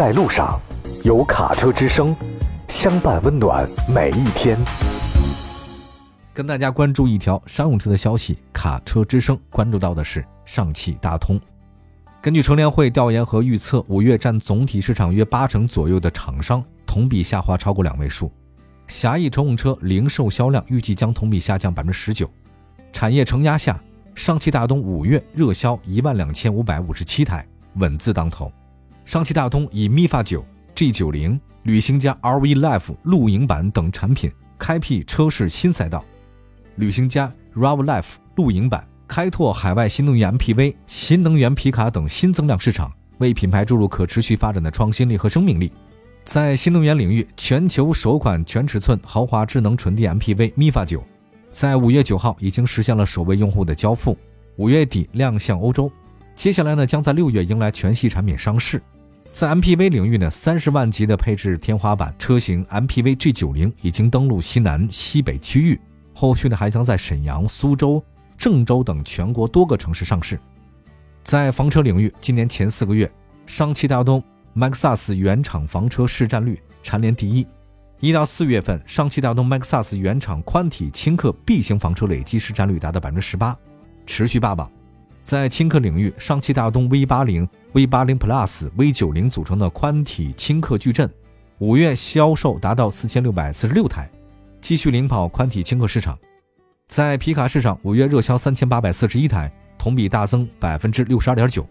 在路上，有卡车之声，相伴温暖每一天。跟大家关注一条商用车的消息，卡车之声关注到的是上汽大通。根据乘联会调研和预测，五月占总体市场约八成左右的厂商同比下滑超过两位数。狭义乘用车零售销量预计将同比下降百分之十九。产业承压下，上汽大通五月热销一万两千五百五十七台，稳字当头。上汽大通以 MIFA 九、G 九零、旅行家 RV Life 露营版等产品开辟车市新赛道。旅行家 RAV Life 露营版开拓海外新能源 MPV、新能源皮卡等新增量市场，为品牌注入可持续发展的创新力和生命力。在新能源领域，全球首款全尺寸豪华智能纯电 MPV MIFA 九，在五月九号已经实现了首位用户的交付，五月底亮相欧洲。接下来呢，将在六月迎来全系产品上市。在 MPV 领域呢，三十万级的配置天花板车型 MPV G 九零已经登陆西南、西北区域，后续呢还将在沈阳、苏州、郑州等全国多个城市上市。在房车领域，今年前四个月，上汽大通。MAXUS 原厂房车市占率蝉联第一，一到四月份，上汽大通 MAXUS 原厂宽体轻客 B 型房车累计市占率达到百分之十八，持续霸榜。在轻客领域，上汽大通 V 八零、V 八零 Plus、V 九零组成的宽体轻客矩阵，五月销售达到四千六百四十六台，继续领跑宽体轻客市场。在皮卡市场，五月热销三千八百四十一台，同比大增百分之六十二点九。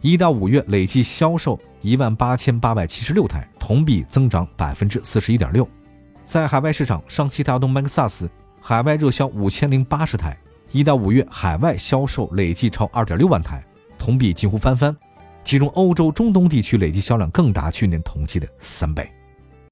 一到五月累计销售一万八千八百七十六台，同比增长百分之四十一点六。在海外市场，上汽大通 MAXUS 海外热销五千零八十台，一到五月海外销售累计超二点六万台，同比近乎翻番。其中欧洲、中东地区累计销量更达去年同期的三倍。